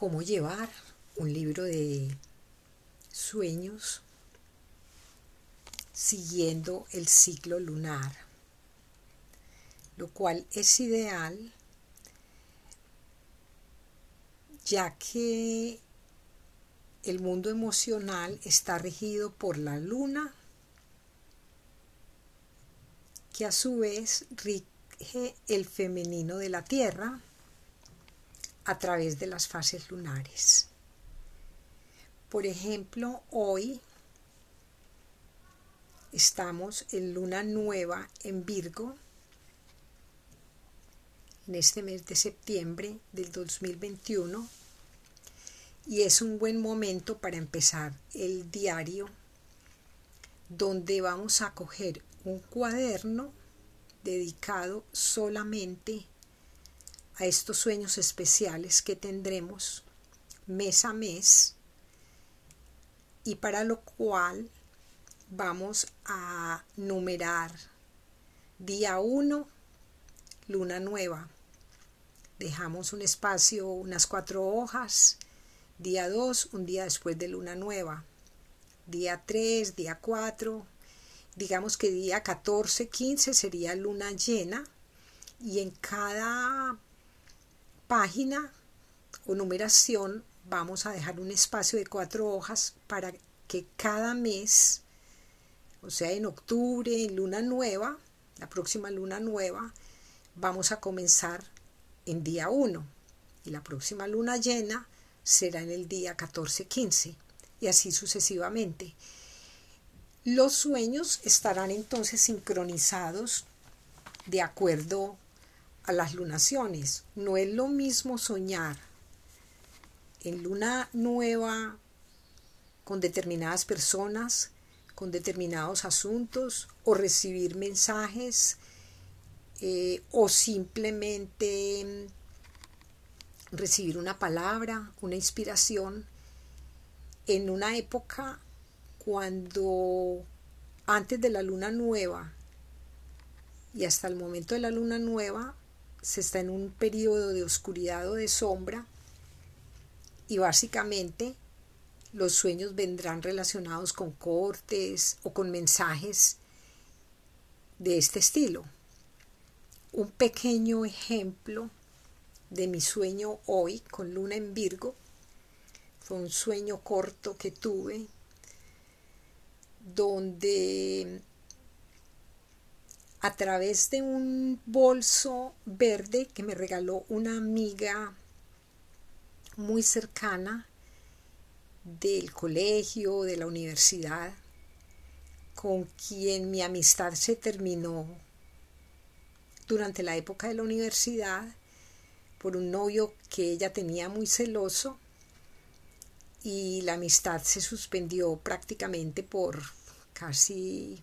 cómo llevar un libro de sueños siguiendo el ciclo lunar, lo cual es ideal ya que el mundo emocional está regido por la luna, que a su vez rige el femenino de la Tierra a través de las fases lunares. Por ejemplo, hoy estamos en luna nueva en Virgo, en este mes de septiembre del 2021, y es un buen momento para empezar el diario donde vamos a coger un cuaderno dedicado solamente a estos sueños especiales que tendremos mes a mes y para lo cual vamos a numerar día 1, luna nueva. Dejamos un espacio, unas cuatro hojas. Día 2, un día después de luna nueva. Día 3, día 4. Digamos que día 14, 15 sería luna llena. Y en cada página o numeración vamos a dejar un espacio de cuatro hojas para que cada mes, o sea, en octubre, en luna nueva, la próxima luna nueva, vamos a comenzar en día 1 y la próxima luna llena será en el día 14-15 y así sucesivamente. Los sueños estarán entonces sincronizados de acuerdo a las lunaciones. No es lo mismo soñar en luna nueva con determinadas personas, con determinados asuntos, o recibir mensajes, eh, o simplemente recibir una palabra, una inspiración, en una época cuando antes de la luna nueva y hasta el momento de la luna nueva se está en un periodo de oscuridad o de sombra y básicamente los sueños vendrán relacionados con cortes o con mensajes de este estilo. Un pequeño ejemplo de mi sueño hoy con luna en Virgo fue un sueño corto que tuve donde a través de un bolso verde que me regaló una amiga muy cercana del colegio, de la universidad, con quien mi amistad se terminó durante la época de la universidad por un novio que ella tenía muy celoso y la amistad se suspendió prácticamente por casi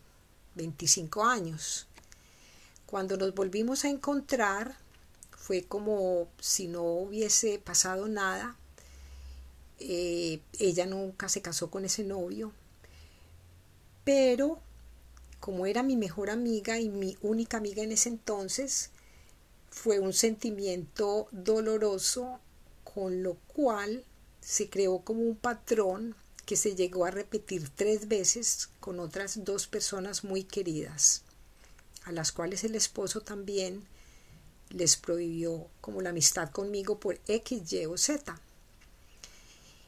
25 años. Cuando nos volvimos a encontrar, fue como si no hubiese pasado nada. Eh, ella nunca se casó con ese novio, pero como era mi mejor amiga y mi única amiga en ese entonces, fue un sentimiento doloroso con lo cual se creó como un patrón que se llegó a repetir tres veces con otras dos personas muy queridas a las cuales el esposo también les prohibió como la amistad conmigo por X, Y o Z.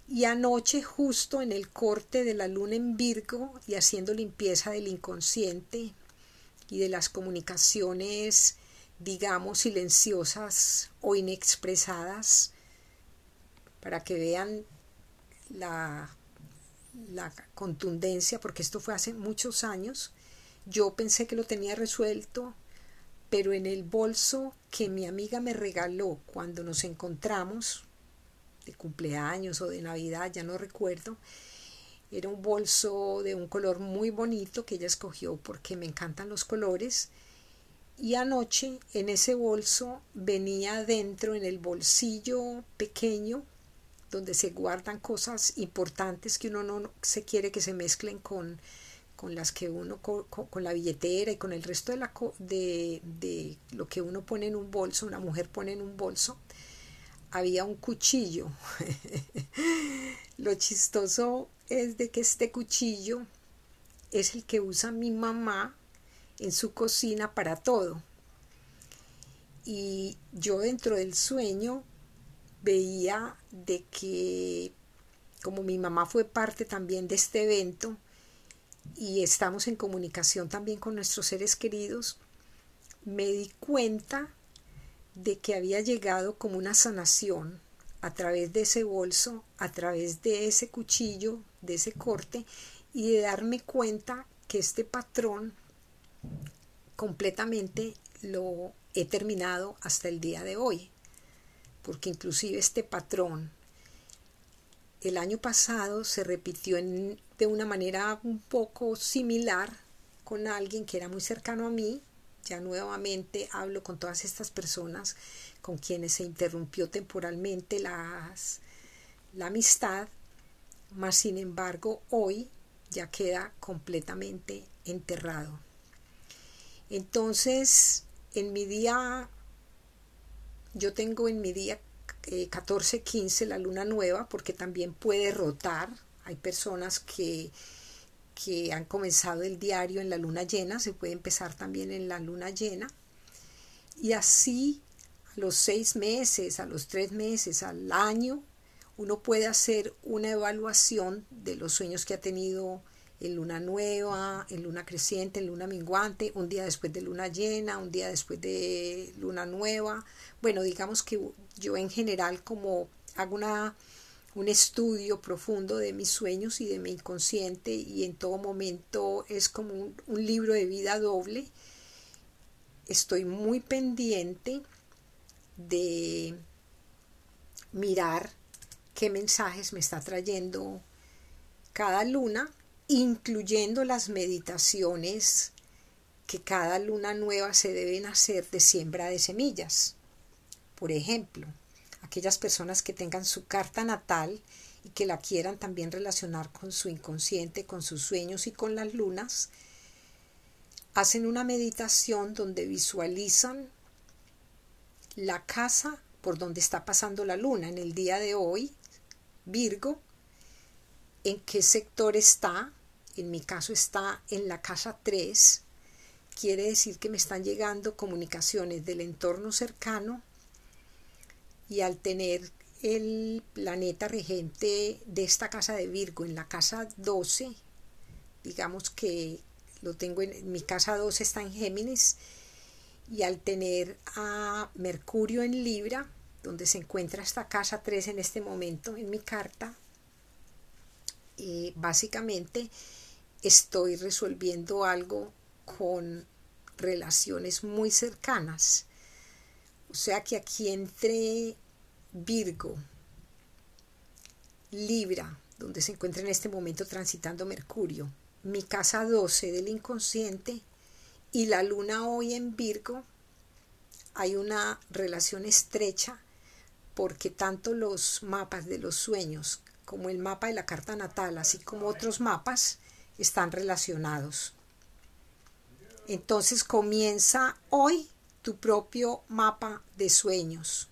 Y anoche, justo en el corte de la luna en Virgo y haciendo limpieza del inconsciente y de las comunicaciones, digamos, silenciosas o inexpresadas, para que vean la, la contundencia, porque esto fue hace muchos años, yo pensé que lo tenía resuelto, pero en el bolso que mi amiga me regaló cuando nos encontramos, de cumpleaños o de Navidad, ya no recuerdo, era un bolso de un color muy bonito que ella escogió porque me encantan los colores. Y anoche en ese bolso venía dentro, en el bolsillo pequeño, donde se guardan cosas importantes que uno no se quiere que se mezclen con con las que uno con, la billetera y con el resto de, de lo que uno pone en un bolso, una mujer pone en un bolso, había un cuchillo. Lo chistoso es de que este cuchillo es el que usa mi mamá en su cocina para todo. Y yo dentro del sueño veía de que como mi mamá fue parte también de este evento y estamos en comunicación también con nuestros seres queridos, me di cuenta de que había llegado como una sanación a través de ese bolso, a través de ese cuchillo, de ese corte, y de darme cuenta que este patrón completamente lo he terminado hasta el día de hoy, porque inclusive este patrón el año pasado se repitió de una manera un poco similar con alguien que era muy cercano a mí. Ya nuevamente hablo con todas estas personas con quienes se interrumpió temporalmente la amistad, mas sin embargo hoy ya queda completamente enterrado. Entonces, en mi día, yo tengo en mi día 14-15 eh, la luna nueva, porque también puede rotar. Hay personas que, que han comenzado el diario en la luna llena, se puede empezar también en la luna llena. Y así, a los seis meses, a los tres meses, al año, uno puede hacer una evaluación de los sueños que ha tenido en luna nueva, en luna creciente, en luna minguante, un día después de luna llena, un día después de luna nueva. Bueno, digamos que yo en general como hago una, un estudio profundo de mis sueños y de mi inconsciente y en todo momento es como un, un libro de vida doble. Estoy muy pendiente de mirar qué mensajes me está trayendo cada luna incluyendo las meditaciones que cada luna nueva se deben hacer de siembra de semillas. Por ejemplo, aquellas personas que tengan su carta natal y que la quieran también relacionar con su inconsciente, con sus sueños y con las lunas, hacen una meditación donde visualizan la casa por donde está pasando la luna en el día de hoy, Virgo, en qué sector está, en mi caso está en la casa 3, quiere decir que me están llegando comunicaciones del entorno cercano y al tener el planeta regente de esta casa de Virgo en la casa 12, digamos que lo tengo en mi casa 12 está en Géminis y al tener a Mercurio en Libra, donde se encuentra esta casa 3 en este momento en mi carta, eh, básicamente estoy resolviendo algo con relaciones muy cercanas. O sea que aquí entre Virgo, Libra, donde se encuentra en este momento transitando Mercurio, mi casa 12 del inconsciente y la luna hoy en Virgo, hay una relación estrecha porque tanto los mapas de los sueños como el mapa de la carta natal, así como otros mapas, están relacionados. Entonces comienza hoy tu propio mapa de sueños.